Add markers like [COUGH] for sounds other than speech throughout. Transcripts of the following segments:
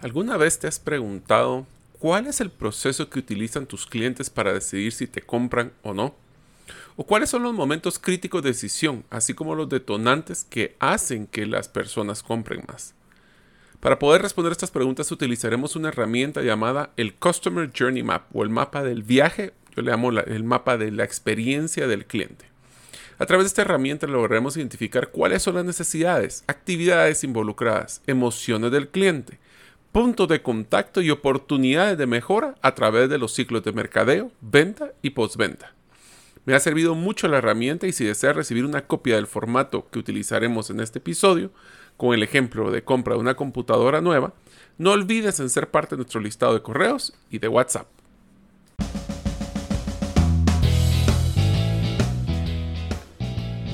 ¿Alguna vez te has preguntado cuál es el proceso que utilizan tus clientes para decidir si te compran o no? ¿O cuáles son los momentos críticos de decisión, así como los detonantes que hacen que las personas compren más? Para poder responder estas preguntas utilizaremos una herramienta llamada el Customer Journey Map o el mapa del viaje, yo le llamo el mapa de la experiencia del cliente. A través de esta herramienta lograremos identificar cuáles son las necesidades, actividades involucradas, emociones del cliente, puntos de contacto y oportunidades de mejora a través de los ciclos de mercadeo, venta y postventa. Me ha servido mucho la herramienta y si desea recibir una copia del formato que utilizaremos en este episodio, con el ejemplo de compra de una computadora nueva, no olvides en ser parte de nuestro listado de correos y de WhatsApp.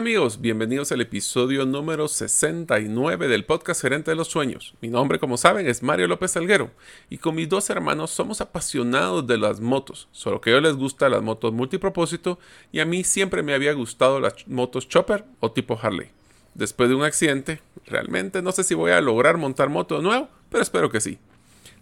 Amigos, bienvenidos al episodio número 69 del podcast Gerente de los Sueños. Mi nombre, como saben, es Mario López Alguero y con mis dos hermanos somos apasionados de las motos, solo que a ellos les gustan las motos multipropósito y a mí siempre me había gustado las motos chopper o tipo Harley. Después de un accidente, realmente no sé si voy a lograr montar moto nuevo, pero espero que sí.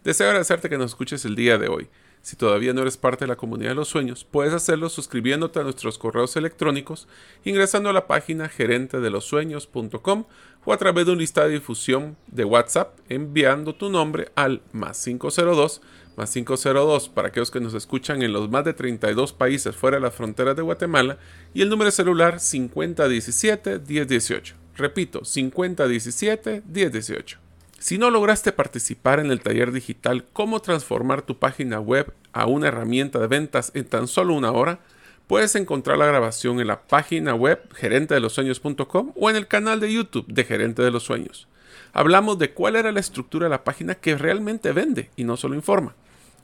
Deseo agradecerte que nos escuches el día de hoy. Si todavía no eres parte de la comunidad de los sueños, puedes hacerlo suscribiéndote a nuestros correos electrónicos, ingresando a la página gerentedelosueños.com o a través de un listado de difusión de WhatsApp enviando tu nombre al más 502 más 502 para aquellos que nos escuchan en los más de 32 países fuera de las fronteras de Guatemala y el número celular 5017 1018. Repito, 5017 1018. Si no lograste participar en el taller digital Cómo transformar tu página web a una herramienta de ventas en tan solo una hora, puedes encontrar la grabación en la página web gerentedelosueños.com o en el canal de YouTube de Gerente de los Sueños. Hablamos de cuál era la estructura de la página que realmente vende y no solo informa.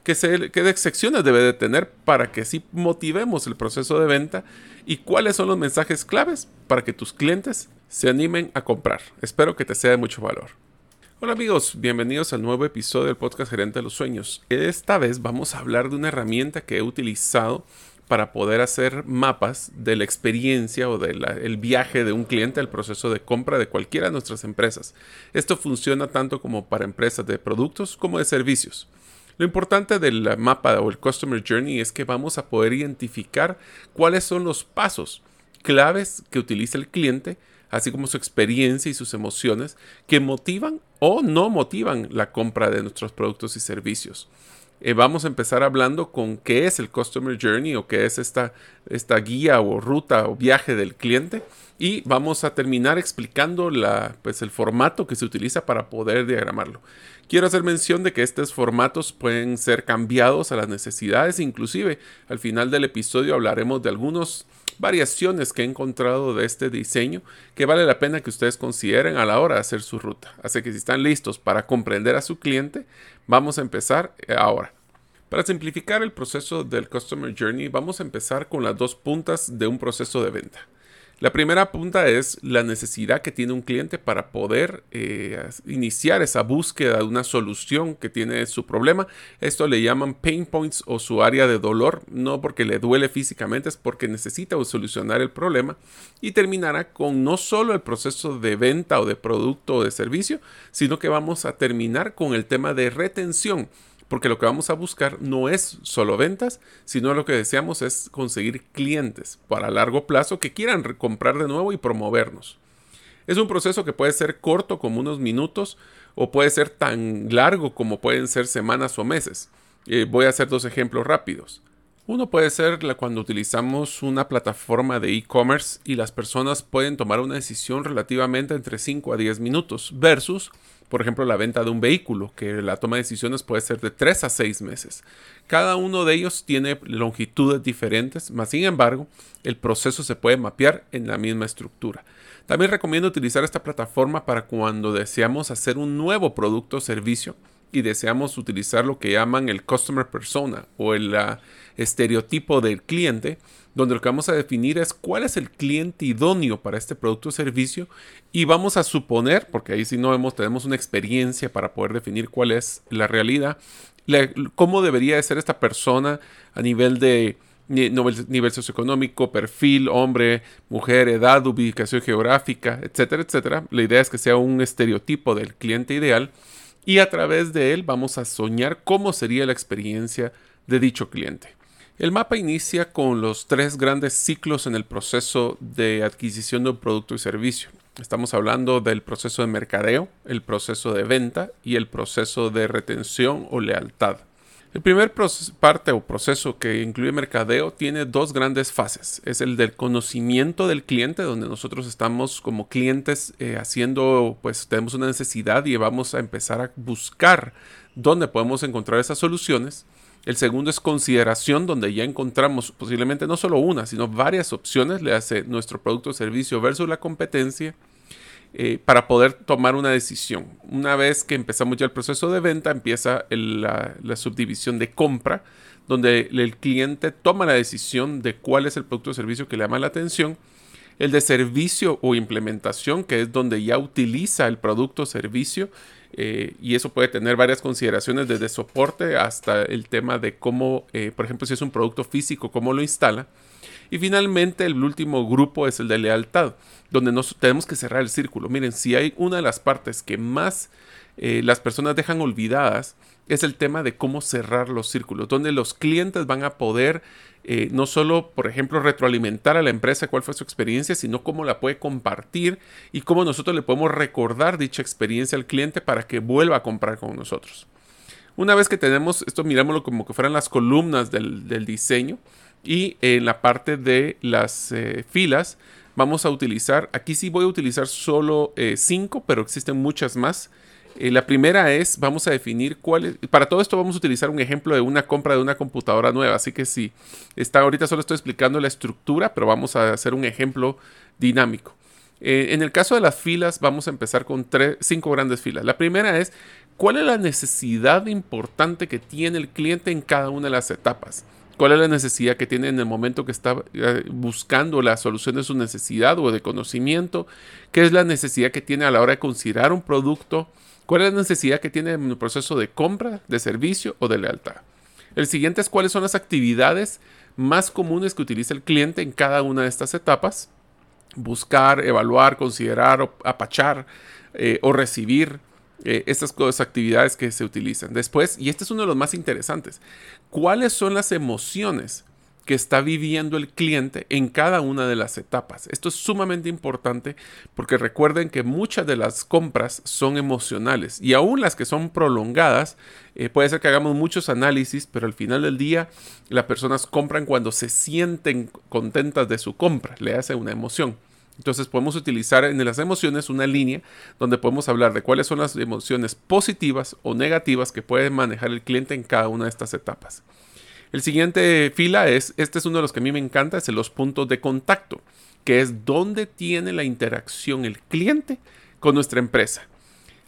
Qué, secciones debe de tener para que así motivemos el proceso de venta y cuáles son los mensajes claves para que tus clientes se animen a comprar. Espero que te sea de mucho valor. Hola amigos, bienvenidos al nuevo episodio del podcast Gerente de los Sueños. Esta vez vamos a hablar de una herramienta que he utilizado para poder hacer mapas de la experiencia o del viaje de un cliente al proceso de compra de cualquiera de nuestras empresas. Esto funciona tanto como para empresas de productos como de servicios. Lo importante del mapa o el Customer Journey es que vamos a poder identificar cuáles son los pasos claves que utiliza el cliente así como su experiencia y sus emociones que motivan o no motivan la compra de nuestros productos y servicios. Eh, vamos a empezar hablando con qué es el Customer Journey o qué es esta, esta guía o ruta o viaje del cliente y vamos a terminar explicando la, pues, el formato que se utiliza para poder diagramarlo. Quiero hacer mención de que estos formatos pueden ser cambiados a las necesidades, inclusive al final del episodio hablaremos de algunos variaciones que he encontrado de este diseño que vale la pena que ustedes consideren a la hora de hacer su ruta. Así que si están listos para comprender a su cliente, vamos a empezar eh, ahora. Para simplificar el proceso del Customer Journey, vamos a empezar con las dos puntas de un proceso de venta. La primera punta es la necesidad que tiene un cliente para poder eh, iniciar esa búsqueda de una solución que tiene su problema. Esto le llaman pain points o su área de dolor, no porque le duele físicamente, es porque necesita solucionar el problema y terminará con no solo el proceso de venta o de producto o de servicio, sino que vamos a terminar con el tema de retención porque lo que vamos a buscar no es solo ventas, sino lo que deseamos es conseguir clientes para largo plazo que quieran comprar de nuevo y promovernos. Es un proceso que puede ser corto como unos minutos o puede ser tan largo como pueden ser semanas o meses. Eh, voy a hacer dos ejemplos rápidos. Uno puede ser cuando utilizamos una plataforma de e-commerce y las personas pueden tomar una decisión relativamente entre 5 a 10 minutos versus por ejemplo, la venta de un vehículo, que la toma de decisiones puede ser de 3 a 6 meses. Cada uno de ellos tiene longitudes diferentes, mas sin embargo, el proceso se puede mapear en la misma estructura. También recomiendo utilizar esta plataforma para cuando deseamos hacer un nuevo producto o servicio y deseamos utilizar lo que llaman el customer persona o el estereotipo del cliente, donde lo que vamos a definir es cuál es el cliente idóneo para este producto o servicio y vamos a suponer, porque ahí si no vemos, tenemos una experiencia para poder definir cuál es la realidad, cómo debería de ser esta persona a nivel de nivel socioeconómico, perfil, hombre, mujer, edad, ubicación geográfica, etcétera, etcétera. La idea es que sea un estereotipo del cliente ideal y a través de él vamos a soñar cómo sería la experiencia de dicho cliente. El mapa inicia con los tres grandes ciclos en el proceso de adquisición de un producto y servicio. Estamos hablando del proceso de mercadeo, el proceso de venta y el proceso de retención o lealtad. El primer parte o proceso que incluye mercadeo tiene dos grandes fases. Es el del conocimiento del cliente, donde nosotros estamos como clientes eh, haciendo, pues tenemos una necesidad y vamos a empezar a buscar dónde podemos encontrar esas soluciones. El segundo es consideración, donde ya encontramos posiblemente no solo una, sino varias opciones, le hace nuestro producto o servicio versus la competencia, eh, para poder tomar una decisión. Una vez que empezamos ya el proceso de venta, empieza la, subdivisión de compra, donde el cliente toma la decisión de cuál es el producto o servicio que le llama la atención. El de servicio o implementación, que es donde ya utiliza el producto o servicio eh, y eso puede tener varias consideraciones desde soporte hasta el tema de cómo, eh, por ejemplo, si es un producto físico, cómo lo instala. Y finalmente el último grupo es el de lealtad, donde nos tenemos que cerrar el círculo. Miren, si hay una de las partes que más eh, las personas dejan olvidadas, es el tema de cómo cerrar los círculos, donde los clientes van a poder eh, no solo, por ejemplo, retroalimentar a la empresa cuál fue su experiencia, sino cómo la puede compartir y cómo nosotros le podemos recordar dicha experiencia al cliente para que vuelva a comprar con nosotros. Una vez que tenemos esto, mirámoslo como que fueran las columnas del, diseño y en la parte de las eh, filas vamos a utilizar, aquí sí voy a utilizar solo 5, eh, pero existen muchas más eh, la primera es, vamos a definir cuál es, para todo esto vamos a utilizar un ejemplo de una compra de una computadora nueva, así que sí, está ahorita solo estoy explicando la estructura, pero vamos a hacer un ejemplo dinámico. En el caso de las filas, vamos a empezar con tres, cinco grandes filas. La primera es, ¿cuál es la necesidad importante que tiene el cliente en cada una de las etapas? ¿Cuál es la necesidad que tiene en el momento que está eh, buscando la solución de su necesidad o de conocimiento? ¿Qué es la necesidad que tiene a la hora de considerar un producto? ¿Cuál es la necesidad que tiene en el proceso de compra, de servicio o de lealtad? El siguiente es cuáles son las actividades más comunes que utiliza el cliente en cada una de estas etapas. Buscar, evaluar, considerar, apachar eh, o recibir eh, estas actividades que se utilizan. Después, y este es uno de los más interesantes, ¿cuáles son las emociones que está viviendo el cliente en cada una de las etapas. Esto es sumamente importante porque recuerden que muchas de las compras son emocionales y aún las que son prolongadas, eh, puede ser que hagamos muchos análisis, pero al final del día las personas compran cuando se sienten contentas de su compra, le hace una emoción. Entonces podemos utilizar en las emociones una línea donde podemos hablar de cuáles son las emociones positivas o negativas que puede manejar el cliente en cada una de estas etapas. El siguiente fila es, este es uno de los que a mí me encanta, es los puntos de contacto, que es donde tiene la interacción el cliente con nuestra empresa.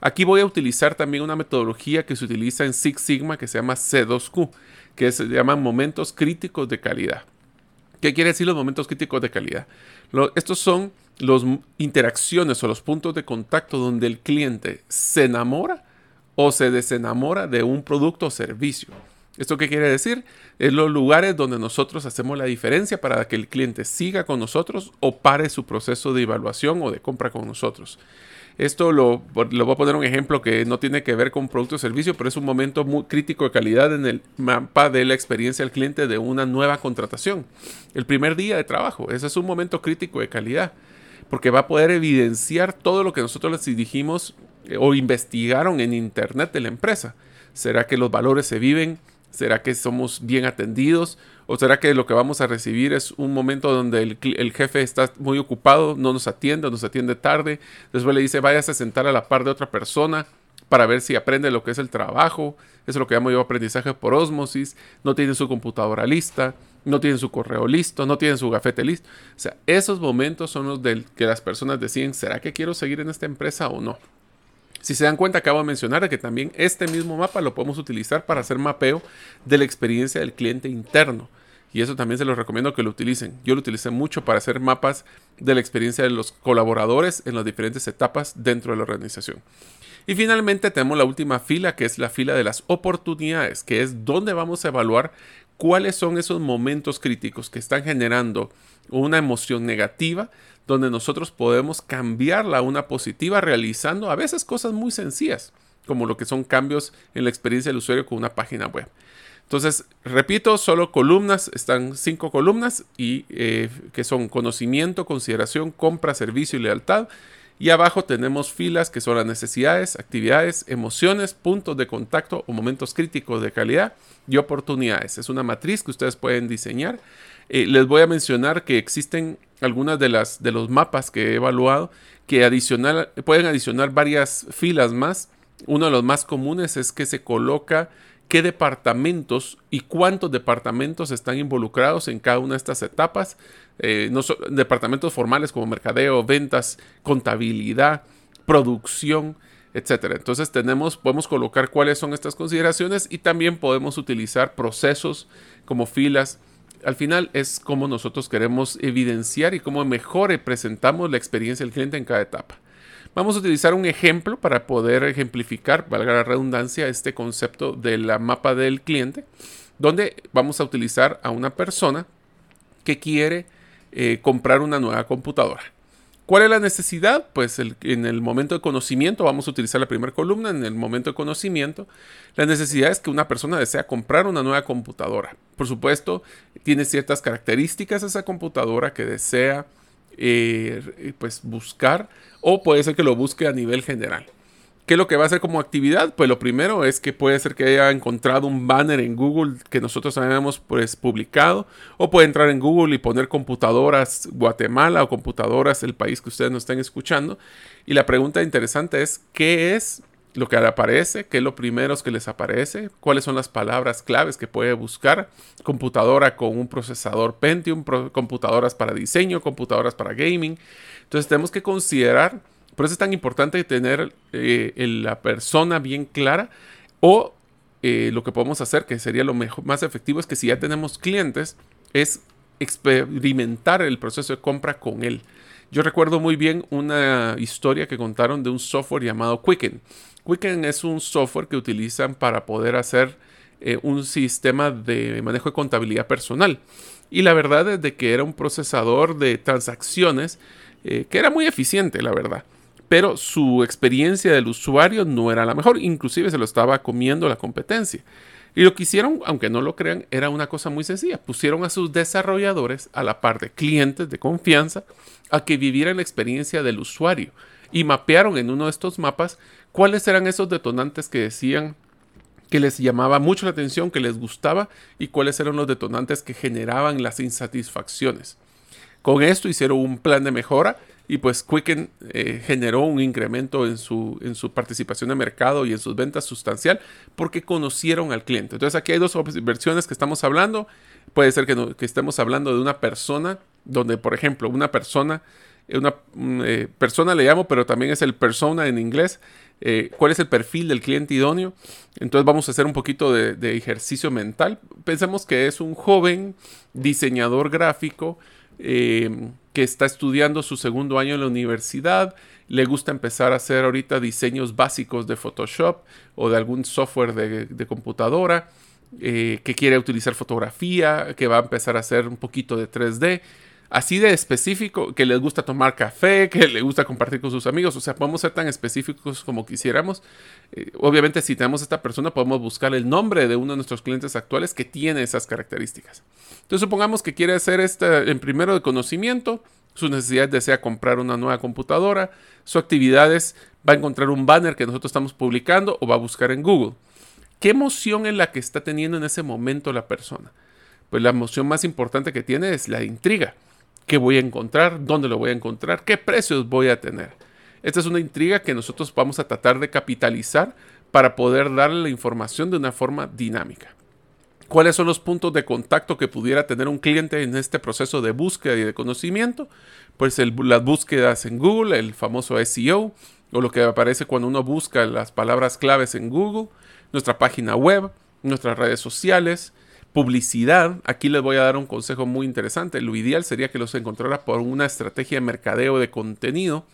Aquí voy a utilizar también una metodología que se utiliza en Six Sigma que se llama C2Q, que se llaman momentos críticos de calidad. ¿Qué quiere decir los momentos críticos de calidad? Estos son las interacciones o los puntos de contacto donde el cliente se enamora o se desenamora de un producto o servicio. ¿Esto qué quiere decir? Es los lugares donde nosotros hacemos la diferencia para que el cliente siga con nosotros o pare su proceso de evaluación o de compra con nosotros. Esto lo, lo voy a poner un ejemplo que no tiene que ver con producto o servicio, pero es un momento muy crítico de calidad en el mapa de la experiencia del cliente de una nueva contratación. El primer día de trabajo, ese es un momento crítico de calidad, porque va a poder evidenciar todo lo que nosotros les dijimos eh, o investigaron en Internet de la empresa. ¿Será que los valores se viven? ¿Será que somos bien atendidos? ¿O será que lo que vamos a recibir es un momento donde el, jefe está muy ocupado, no nos atiende, nos atiende tarde? Después le dice, váyase a sentar a la par de otra persona para ver si aprende lo que es el trabajo. Eso es lo que llamo yo aprendizaje por osmosis. No tiene su computadora lista, no tiene su correo listo, no tiene su gafete listo. O sea, esos momentos son los del que las personas deciden, ¿será que quiero seguir en esta empresa o no? Si se dan cuenta, acabo de mencionar que también este mismo mapa lo podemos utilizar para hacer mapeo de la experiencia del cliente interno. Y eso también se los recomiendo que lo utilicen. Yo lo utilicé mucho para hacer mapas de la experiencia de los colaboradores en las diferentes etapas dentro de la organización. Y finalmente tenemos la última fila, que es la fila de las oportunidades, que es donde vamos a evaluar cuáles son esos momentos críticos que están generando una emoción negativa, donde nosotros podemos cambiarla a una positiva realizando a veces cosas muy sencillas, como lo que son cambios en la experiencia del usuario con una página web. Entonces, repito, solo columnas, están cinco columnas y eh, que son conocimiento, consideración, compra, servicio y lealtad. Y abajo tenemos filas que son las necesidades, actividades, emociones, puntos de contacto o momentos críticos de calidad y oportunidades. Es una matriz que ustedes pueden diseñar. Eh, les voy a mencionar que existen algunas de las de los mapas que he evaluado que adicional, pueden adicionar varias filas más. Uno de los más comunes es que se coloca qué departamentos y cuántos departamentos están involucrados en cada una de estas etapas. Eh, no departamentos formales como mercadeo, ventas, contabilidad, producción, etcétera. Entonces tenemos, podemos colocar cuáles son estas consideraciones y también podemos utilizar procesos como filas. Al final es como nosotros queremos evidenciar y cómo mejor presentamos la experiencia del cliente en cada etapa. Vamos a utilizar un ejemplo para poder ejemplificar, valga la redundancia, este concepto de la mapa del cliente, donde vamos a utilizar a una persona que quiere eh, comprar una nueva computadora. ¿Cuál es la necesidad? Pues en el momento de conocimiento, vamos a utilizar la primera columna, en el momento de conocimiento, la necesidad es que una persona desea comprar una nueva computadora. Por supuesto, tiene ciertas características esa computadora que desea eh, pues buscar o puede ser que lo busque a nivel general. ¿Qué es lo que va a hacer como actividad? Pues lo primero es que puede ser que haya encontrado un banner en Google que nosotros habíamos pues publicado o puede entrar en Google y poner computadoras Guatemala o computadoras el país que ustedes nos estén escuchando. Y la pregunta interesante es, ¿qué es lo que le aparece, qué es lo primero que les aparece, cuáles son las palabras claves que puede buscar, computadora con un procesador Pentium, computadoras para diseño, computadoras para gaming. Entonces tenemos que considerar, por eso es tan importante tener eh, la persona bien clara o eh, lo que podemos hacer, que sería lo mejor, más efectivo, es que si ya tenemos clientes, es experimentar el proceso de compra con él. Yo recuerdo muy bien una historia que contaron de un software llamado Quicken. Quicken es un software que utilizan para poder hacer eh, un sistema de manejo de contabilidad personal. Y la verdad es de que era un procesador de transacciones que era muy eficiente, la verdad. Pero su experiencia del usuario no era la mejor, inclusive se lo estaba comiendo la competencia. Y lo que hicieron, aunque no lo crean, era una cosa muy sencilla. Pusieron a sus desarrolladores a la par de clientes de confianza a que vivieran la experiencia del usuario y mapearon en uno de estos mapas cuáles eran esos detonantes que decían que les llamaba mucho la atención, que les gustaba y cuáles eran los detonantes que generaban las insatisfacciones. Con esto hicieron un plan de mejora y pues Quicken eh, generó un incremento en su, en su participación de mercado y en sus ventas sustancial porque conocieron al cliente. Entonces aquí hay dos versiones que estamos hablando. Puede ser que, estemos hablando de una persona donde, por ejemplo, una persona, una eh, persona le llamo, pero también es el persona en inglés. Eh, cuál es el perfil del cliente idóneo. Entonces vamos a hacer un poquito de ejercicio mental. Pensemos que es un joven diseñador gráfico eh, que está estudiando su segundo año en la universidad, le gusta empezar a hacer ahorita diseños básicos de Photoshop o de algún software de, computadora, eh, que quiere utilizar fotografía, que va a empezar a hacer un poquito de 3D así de específico, que les gusta tomar café, [LAUGHS] que le gusta compartir con sus amigos. O sea, podemos ser tan específicos como quisiéramos. Eh, obviamente, si tenemos esta persona, podemos buscar el nombre de uno de nuestros clientes actuales que tiene esas características. Entonces, supongamos que quiere hacer este en primero de conocimiento. Su necesidad desea comprar una nueva computadora. Su actividad es, va a encontrar un banner que nosotros estamos publicando o va a buscar en Google. ¿Qué emoción es la que está teniendo en ese momento la persona? Pues la emoción más importante que tiene es la intriga qué voy a encontrar, dónde lo voy a encontrar, qué precios voy a tener. Esta es una intriga que nosotros vamos a tratar de capitalizar para poder darle la información de una forma dinámica. ¿Cuáles son los puntos de contacto que pudiera tener un cliente en este proceso de búsqueda y de conocimiento? Pues las búsquedas en Google, el famoso SEO, o lo que aparece cuando uno busca las palabras claves en Google, nuestra página web, nuestras redes sociales, publicidad. Aquí les voy a dar un consejo muy interesante. Lo ideal sería que los encontrara por una estrategia de mercadeo de contenido.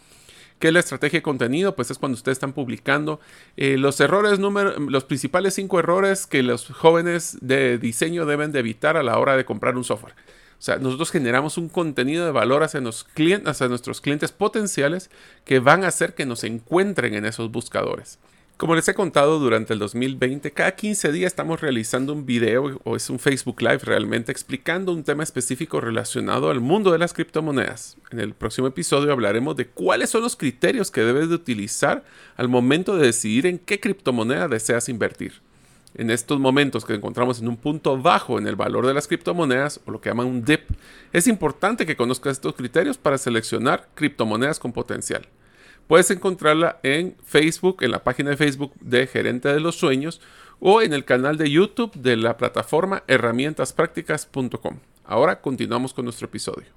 ¿Qué es la estrategia de contenido? Pues es cuando ustedes están publicando eh, los errores, número, los principales cinco errores que los jóvenes de diseño deben de evitar a la hora de comprar un software. O sea, nosotros generamos un contenido de valor hacia, clientes, hacia nuestros clientes potenciales que van a hacer que nos encuentren en esos buscadores. Como les he contado durante el 2020, cada 15 días estamos realizando un video o es un Facebook Live realmente explicando un tema específico relacionado al mundo de las criptomonedas. En el próximo episodio hablaremos de cuáles son los criterios que debes de utilizar al momento de decidir en qué criptomoneda deseas invertir en estos momentos que encontramos en un punto bajo en el valor de las criptomonedas, o lo que llaman un dip, es importante que conozcas estos criterios para seleccionar criptomonedas con potencial. Puedes encontrarla en Facebook, en la página de Facebook de Gerente de los Sueños, o en el canal de YouTube de la plataforma herramientasprácticas.com. Ahora continuamos con nuestro episodio.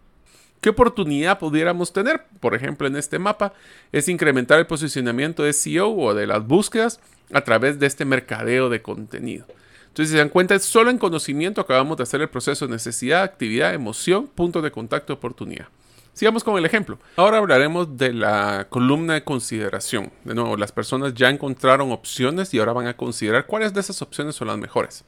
¿Qué oportunidad pudiéramos tener? Por ejemplo, en este mapa es incrementar el posicionamiento de SEO o de las búsquedas a través de este mercadeo de contenido. Entonces, si se dan cuenta, solo en conocimiento acabamos de hacer el proceso de necesidad, actividad, emoción, punto de contacto, oportunidad. Sigamos con el ejemplo. Ahora hablaremos de la columna de consideración. De nuevo, las personas ya encontraron opciones y ahora van a considerar cuáles de esas opciones son las mejores.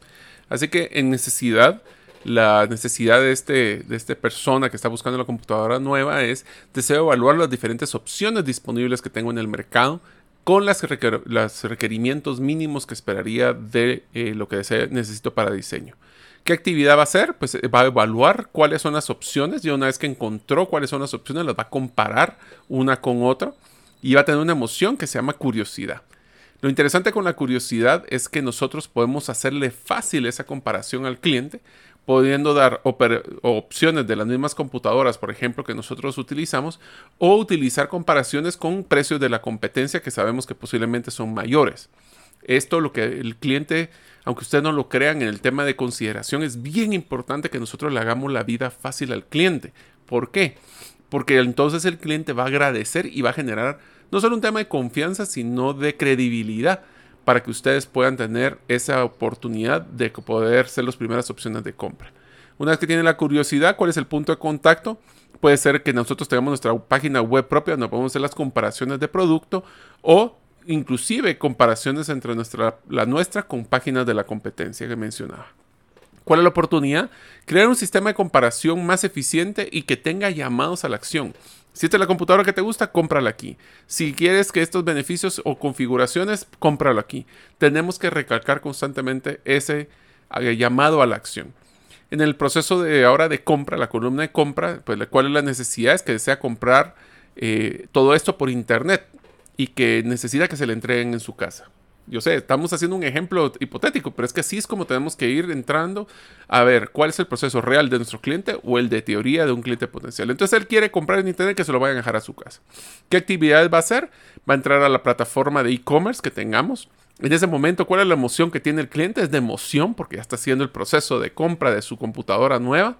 Así que en necesidad, la necesidad de este, de esta persona que está buscando la computadora nueva es deseo evaluar las diferentes opciones disponibles que tengo en el mercado con los requerimientos mínimos que esperaría de eh, lo que necesito para diseño. ¿Qué actividad va a hacer? Pues eh, va a evaluar cuáles son las opciones y una vez que encontró cuáles son las opciones, las va a comparar una con otra y va a tener una emoción que se llama curiosidad. Lo interesante con la curiosidad es que nosotros podemos hacerle fácil esa comparación al cliente pudiendo dar opciones de las mismas computadoras, por ejemplo, que nosotros utilizamos, o utilizar comparaciones con precios de la competencia que sabemos que posiblemente son mayores. Esto lo que el cliente, aunque ustedes no lo crean en el tema de consideración, es bien importante que nosotros le hagamos la vida fácil al cliente. ¿Por qué? Porque entonces el cliente va a agradecer y va a generar no solo un tema de confianza, sino de credibilidad para que ustedes puedan tener esa oportunidad de poder ser las primeras opciones de compra. Una vez que tienen la curiosidad, ¿cuál es el punto de contacto? Puede ser que nosotros tengamos nuestra página web propia donde podemos hacer las comparaciones de producto o inclusive comparaciones entre nuestra, la nuestra con páginas de la competencia que mencionaba. ¿Cuál es la oportunidad? Crear un sistema de comparación más eficiente y que tenga llamados a la acción. Si esta es la computadora que te gusta, cómprala aquí. Si quieres que estos beneficios o configuraciones, cómpralo aquí. Tenemos que recalcar constantemente ese eh, llamado a la acción. En el proceso de ahora de compra, la columna de compra, pues cuál es la necesidad es que desea comprar eh, todo esto por internet y que necesita que se le entreguen en su casa yo sé, estamos haciendo un ejemplo hipotético, pero es que así es como tenemos que ir entrando a ver cuál es el proceso real de nuestro cliente o el de teoría de un cliente potencial. Entonces él quiere comprar en internet que se lo vayan a dejar a su casa. ¿Qué actividades va a hacer? Va a entrar a la plataforma de e-commerce que tengamos. En ese momento, ¿cuál es la emoción que tiene el cliente? Es de emoción porque ya está haciendo el proceso de compra de su computadora nueva.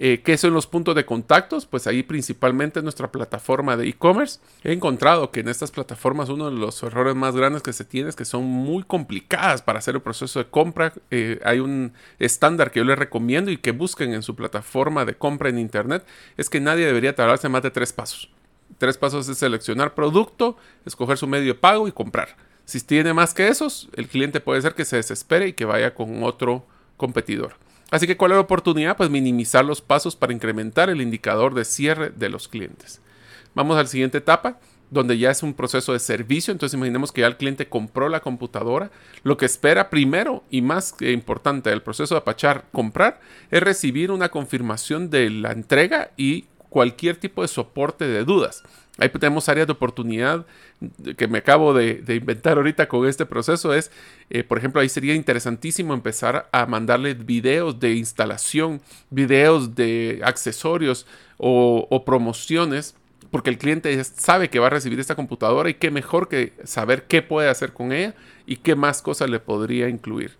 Eh, ¿Qué son los puntos de contactos? Pues ahí principalmente nuestra plataforma de e-commerce. He encontrado que en estas plataformas uno de los errores más grandes que se tiene es que son muy complicadas para hacer el proceso de compra. Eh, hay un estándar que yo les recomiendo y que busquen en su plataforma de compra en internet. Es que nadie debería tardarse más de tres pasos. Tres pasos es seleccionar producto, escoger su medio de pago y comprar. Si tiene más que esos, el cliente puede ser que se desespere y que vaya con otro competidor. Así que ¿cuál es la oportunidad? Pues minimizar los pasos para incrementar el indicador de cierre de los clientes. Vamos a la siguiente etapa, donde ya es un proceso de servicio. Entonces imaginemos que ya el cliente compró la computadora. Lo que espera primero y más importante del proceso de apachar, comprar, es recibir una confirmación de la entrega y cualquier tipo de soporte de dudas. Ahí tenemos áreas de oportunidad que me acabo de, inventar ahorita con este proceso. Es, eh, por ejemplo, ahí sería interesantísimo empezar a mandarle videos de instalación, videos de accesorios o, o promociones porque el cliente sabe que va a recibir esta computadora y qué mejor que saber qué puede hacer con ella y qué más cosas le podría incluir.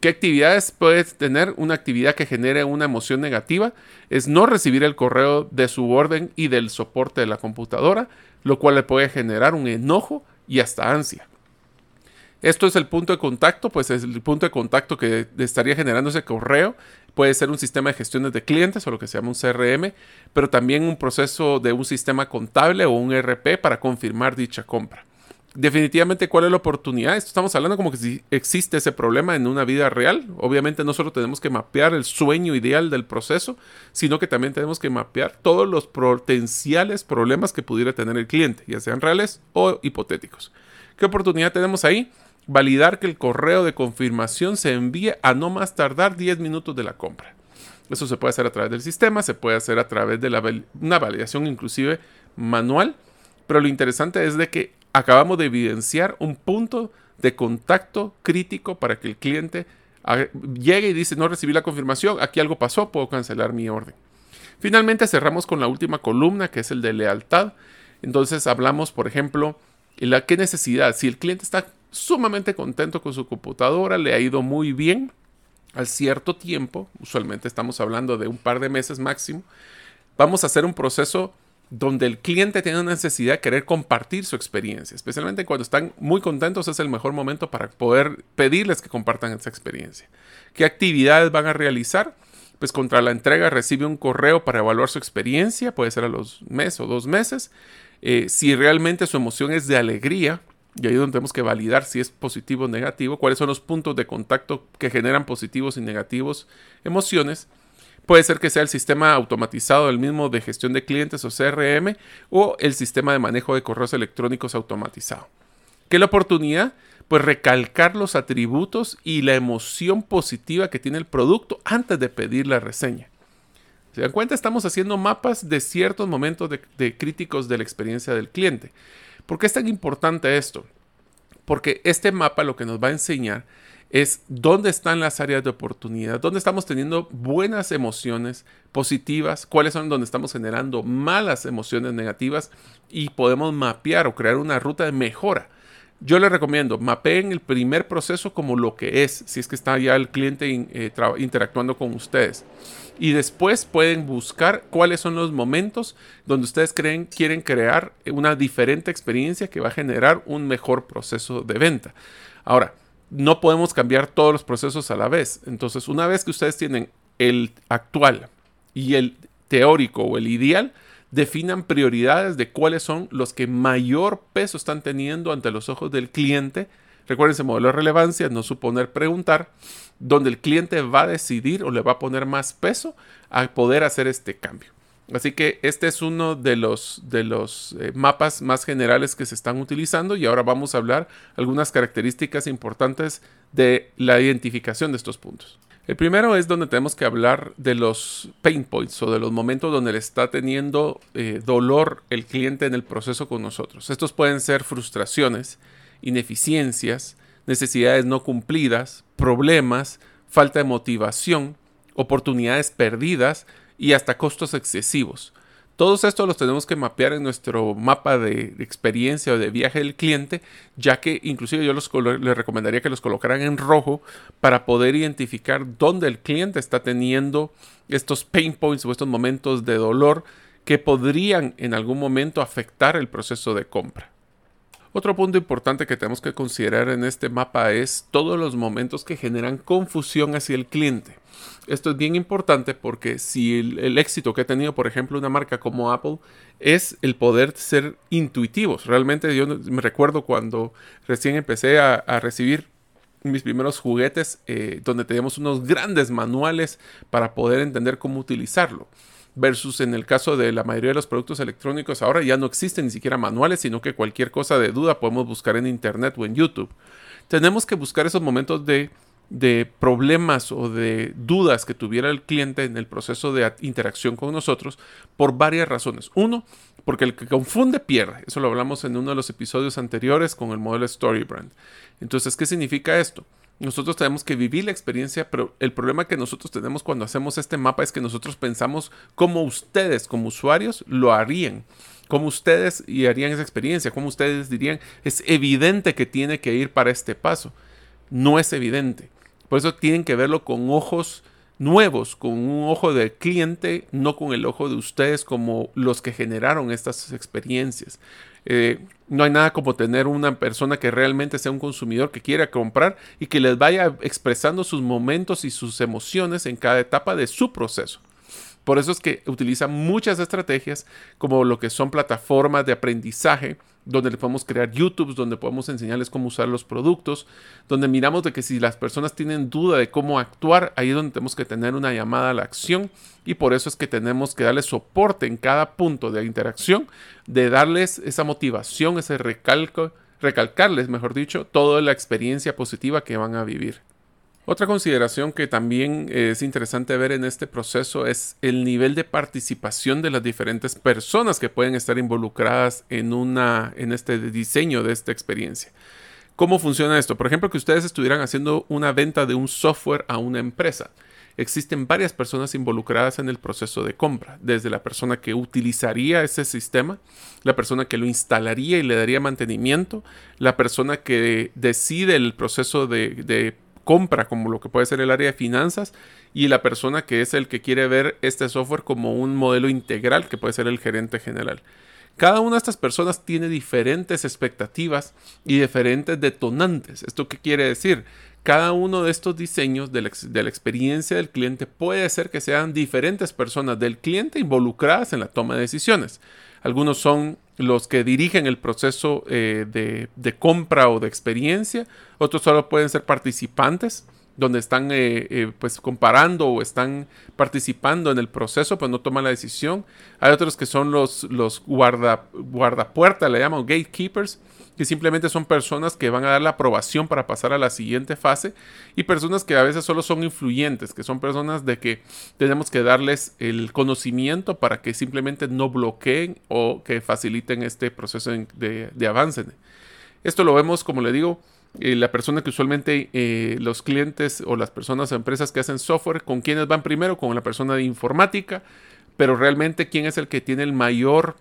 ¿Qué actividades puedes tener? Una actividad que genere una emoción negativa es no recibir el correo de su orden y del soporte de la computadora. lo cual le puede generar un enojo y hasta ansia. Esto es el punto de contacto, pues es el punto de contacto que estaría generando ese correo. Puede ser un sistema de gestiones de clientes o lo que se llama un CRM, pero también un proceso de un sistema contable o un RP para confirmar dicha compra. Definitivamente, ¿cuál es la oportunidad? Esto estamos hablando como que si existe ese problema en una vida real. Obviamente no solo tenemos que mapear el sueño ideal del proceso, sino que también tenemos que mapear todos los potenciales problemas que pudiera tener el cliente, ya sean reales o hipotéticos. ¿Qué oportunidad tenemos ahí? validar que el correo de confirmación se envíe a no más tardar 10 minutos de la compra. Eso se puede hacer a través del sistema, se puede hacer a través de una validación inclusive manual, pero lo interesante es de que acabamos de evidenciar un punto de contacto crítico para que el cliente llegue y dice no recibí la confirmación, aquí algo pasó, puedo cancelar mi orden. Finalmente cerramos con la última columna que es el de lealtad. Entonces hablamos, por ejemplo, la qué necesidad. Si el cliente está sumamente contento con su computadora, le ha ido muy bien al cierto tiempo, usualmente estamos hablando de un par de meses máximo, vamos a hacer un proceso donde el cliente tiene una necesidad de querer compartir su experiencia, especialmente cuando están muy contentos es el mejor momento para poder pedirles que compartan esa experiencia. ¿Qué actividades van a realizar? Pues contra la entrega recibe un correo para evaluar su experiencia, puede ser a los meses o dos meses. Eh, si realmente su emoción es de alegría, y ahí es donde tenemos que validar si es positivo o negativo, cuáles son los puntos de contacto que generan positivos y negativos emociones. Puede ser que sea el sistema automatizado, el mismo de gestión de clientes o CRM, o el sistema de manejo de correos electrónicos automatizado. ¿Qué la oportunidad? Pues recalcar los atributos y la emoción positiva que tiene el producto antes de pedir la reseña. ¿Se dan cuenta? Estamos haciendo mapas de ciertos momentos de críticos de la experiencia del cliente. ¿Por qué es tan importante esto? Porque este mapa lo que nos va a enseñar es dónde están las áreas de oportunidad, dónde estamos teniendo buenas emociones positivas, cuáles son donde estamos generando malas emociones negativas y podemos mapear o crear una ruta de mejora. Yo les recomiendo, mapeen el primer proceso como lo que es, si es que está ya el cliente eh, interactuando con ustedes y después pueden buscar cuáles son los momentos donde ustedes creen quieren crear una diferente experiencia que va a generar un mejor proceso de venta. Ahora, no podemos cambiar todos los procesos a la vez. Entonces, una vez que ustedes tienen el actual y el teórico o el ideal, definan prioridades de cuáles son los que mayor peso están teniendo ante los ojos del cliente Recuérdense, modelo de relevancia, no suponer preguntar, donde el cliente va a decidir o le va a poner más peso a poder hacer este cambio. Así que este es uno de los, de los eh, mapas más generales que se están utilizando y ahora vamos a hablar algunas características importantes de la identificación de estos puntos. El primero es donde tenemos que hablar de los pain points o de los momentos donde le está teniendo eh, dolor el cliente en el proceso con nosotros. Estos pueden ser frustraciones, ineficiencias, necesidades no cumplidas, problemas, falta de motivación, oportunidades perdidas y hasta costos excesivos. Todos estos los tenemos que mapear en nuestro mapa de experiencia o de viaje del cliente, ya que inclusive yo les recomendaría que los colocaran en rojo para poder identificar dónde el cliente está teniendo estos pain points o estos momentos de dolor que podrían en algún momento afectar el proceso de compra. Otro punto importante que tenemos que considerar en este mapa es todos los momentos que generan confusión hacia el cliente. Esto es bien importante porque si el, éxito que ha tenido, por ejemplo, una marca como Apple es el poder ser intuitivos. Realmente yo me recuerdo cuando recién empecé a, recibir mis primeros juguetes eh, donde teníamos unos grandes manuales para poder entender cómo utilizarlo versus en el caso de la mayoría de los productos electrónicos ahora ya no existen ni siquiera manuales, sino que cualquier cosa de duda podemos buscar en internet o en YouTube. Tenemos que buscar esos momentos de, de problemas o de dudas que tuviera el cliente en el proceso de interacción con nosotros por varias razones. Uno, porque el que confunde pierde. Eso lo hablamos en uno de los episodios anteriores con el modelo StoryBrand. Entonces, ¿qué significa esto? Nosotros tenemos que vivir la experiencia, pero el problema que nosotros tenemos cuando hacemos este mapa es que nosotros pensamos cómo ustedes como usuarios lo harían, cómo ustedes y harían esa experiencia, cómo ustedes dirían, es evidente que tiene que ir para este paso. No es evidente. Por eso tienen que verlo con ojos nuevos, con un ojo de cliente, no con el ojo de ustedes como los que generaron estas experiencias. Eh, no hay nada como tener una persona que realmente sea un consumidor que quiera comprar y que les vaya expresando sus momentos y sus emociones en cada etapa de su proceso. Por eso es que utiliza muchas estrategias como lo que son plataformas de aprendizaje, donde le podemos crear YouTube, donde podemos enseñarles cómo usar los productos, donde miramos de que si las personas tienen duda de cómo actuar, ahí es donde tenemos que tener una llamada a la acción y por eso es que tenemos que darles soporte en cada punto de interacción, de darles esa motivación, ese recalco, recalcarles, mejor dicho, toda la experiencia positiva que van a vivir. Otra consideración que también es interesante ver en este proceso es el nivel de participación de las diferentes personas que pueden estar involucradas en, una, en este diseño de esta experiencia. ¿Cómo funciona esto? Por ejemplo, que ustedes estuvieran haciendo una venta de un software a una empresa. Existen varias personas involucradas en el proceso de compra, desde la persona que utilizaría ese sistema, la persona que lo instalaría y le daría mantenimiento, la persona que decide el proceso de, de compra, como lo que puede ser el área de finanzas, y la persona que es el que quiere ver este software como un modelo integral, que puede ser el gerente general. Cada una de estas personas tiene diferentes expectativas y diferentes detonantes. ¿Esto qué quiere decir? Cada uno de estos diseños de la, de la, experiencia del cliente puede ser que sean diferentes personas del cliente involucradas en la toma de decisiones. Algunos son los que dirigen el proceso eh, de, compra o de experiencia. Otros solo pueden ser participantes, donde están eh, eh, pues comparando o están participando en el proceso, pero no toman la decisión. Hay otros que son los, los guarda, guardapuertas, le llaman gatekeepers, que simplemente son personas que van a dar la aprobación para pasar a la siguiente fase y personas que a veces solo son influyentes, que son personas de que tenemos que darles el conocimiento para que simplemente no bloqueen o que faciliten este proceso de, avance. Esto lo vemos, como le digo, la persona que usualmente eh, los clientes o las personas o empresas que hacen software, con quienes van primero, con la persona de informática, pero realmente quién es el que tiene el mayor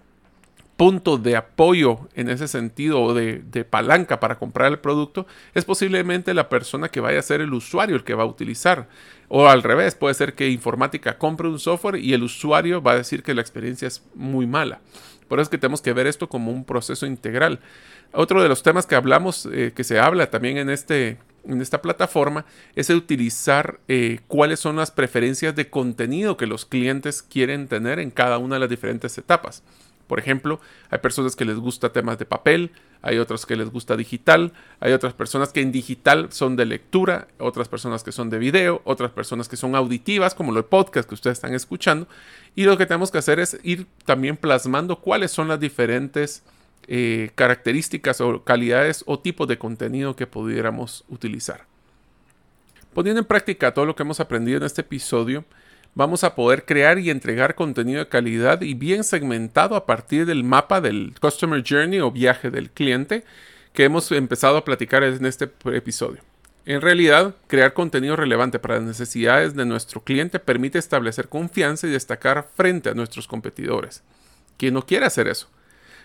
punto de apoyo en ese sentido o de, palanca para comprar el producto es posiblemente la persona que vaya a ser el usuario el que va a utilizar. O al revés, puede ser que informática compre un software y el usuario va a decir que la experiencia es muy mala. Por eso es que tenemos que ver esto como un proceso integral. Otro de los temas que hablamos, eh, que se habla también en, este, en esta plataforma, es utilizar eh, cuáles son las preferencias de contenido que los clientes quieren tener en cada una de las diferentes etapas. Por ejemplo, hay personas que les gusta temas de papel, hay otras que les gusta digital, hay otras personas que en digital son de lectura, otras personas que son de video, otras personas que son auditivas, como los podcast que ustedes están escuchando. Y lo que tenemos que hacer es ir también plasmando cuáles son las diferentes eh, características o calidades o tipos de contenido que pudiéramos utilizar. Poniendo en práctica todo lo que hemos aprendido en este episodio, vamos a poder crear y entregar contenido de calidad y bien segmentado a partir del mapa del Customer Journey o viaje del cliente que hemos empezado a platicar en este episodio. En realidad, crear contenido relevante para las necesidades de nuestro cliente permite establecer confianza y destacar frente a nuestros competidores. ¿Quién no quiere hacer eso?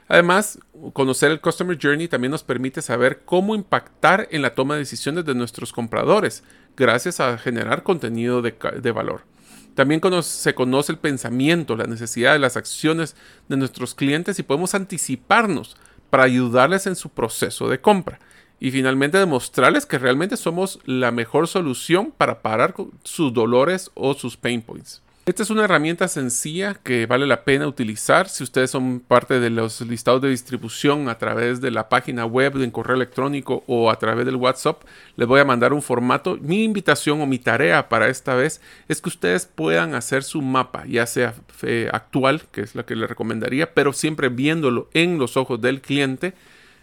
Además, conocer el Customer Journey también nos permite saber cómo impactar en la toma de decisiones de nuestros compradores, gracias a generar contenido de, de valor. También se conoce el pensamiento, la necesidad de las acciones de nuestros clientes y podemos anticiparnos para ayudarles en su proceso de compra. Y finalmente demostrarles que realmente somos la mejor solución para parar sus dolores o sus pain points. Esta es una herramienta sencilla que vale la pena utilizar si ustedes son parte de los listados de distribución a través de la página web, en correo electrónico o a través del WhatsApp. Les voy a mandar un formato. Mi invitación o mi tarea para esta vez es que ustedes puedan hacer su mapa, ya sea eh, actual, que es la que les recomendaría, pero siempre viéndolo en los ojos del cliente.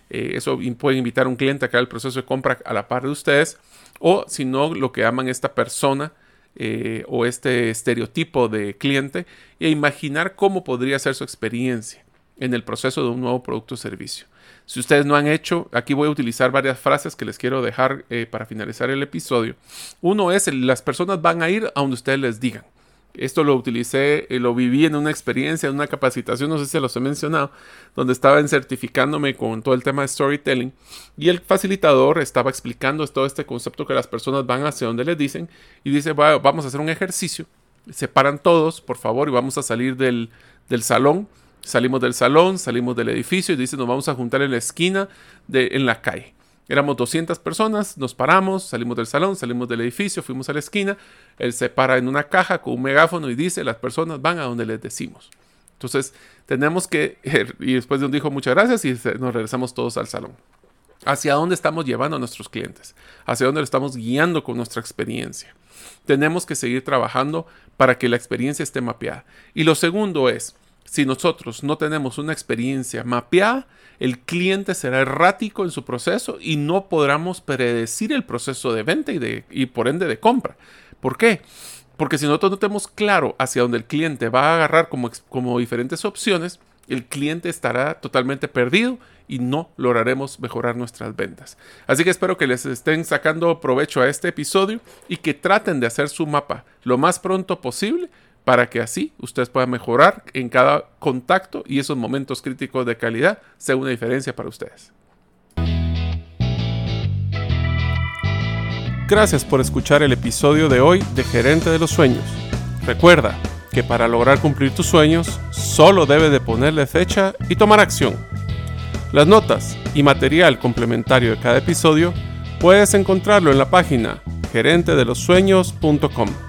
Eh, eso puede invitar a un cliente a que haga el proceso de compra a la par de ustedes. O si no, lo que aman esta persona eh, o este estereotipo de cliente e imaginar cómo podría ser su experiencia en el proceso de un nuevo producto o servicio. Si ustedes no han hecho, aquí voy a utilizar varias frases que les quiero dejar eh, para finalizar el episodio. Uno es, las personas van a ir a donde ustedes les digan. Esto lo utilicé, eh, lo viví en una experiencia, en una capacitación, no sé si los he mencionado, donde estaba certificándome con todo el tema de storytelling y el facilitador estaba explicando todo este concepto que las personas van hacia donde les dicen y dice, vamos a hacer un ejercicio, se paran todos, por favor, y vamos a salir del, del salón Salimos del salón, salimos del edificio y dice nos vamos a juntar en la esquina de, en la calle. Éramos 200 personas, nos paramos, salimos del salón, salimos del edificio, fuimos a la esquina. Él se para en una caja con un megáfono y dice, las personas van a donde les decimos. Entonces, tenemos que, [LAUGHS] y después nos dijo muchas gracias y nos regresamos todos al salón. ¿Hacia dónde estamos llevando a nuestros clientes? ¿Hacia dónde lo estamos guiando con nuestra experiencia? Tenemos que seguir trabajando para que la experiencia esté mapeada. Y lo segundo es, si nosotros no tenemos una experiencia mapeada, el cliente será errático en su proceso y no podremos predecir el proceso de venta y, por ende de compra. ¿Por qué? Porque si nosotros no tenemos claro hacia dónde el cliente va a agarrar como, como diferentes opciones, el cliente estará totalmente perdido y no lograremos mejorar nuestras ventas. Así que espero que les estén sacando provecho a este episodio y que traten de hacer su mapa lo más pronto posible para que así ustedes puedan mejorar en cada contacto y esos momentos críticos de calidad sea una diferencia para ustedes. Gracias por escuchar el episodio de hoy de Gerente de los Sueños. Recuerda que para lograr cumplir tus sueños solo debes de ponerle fecha y tomar acción. Las notas y material complementario de cada episodio puedes encontrarlo en la página gerentedelosueños.com.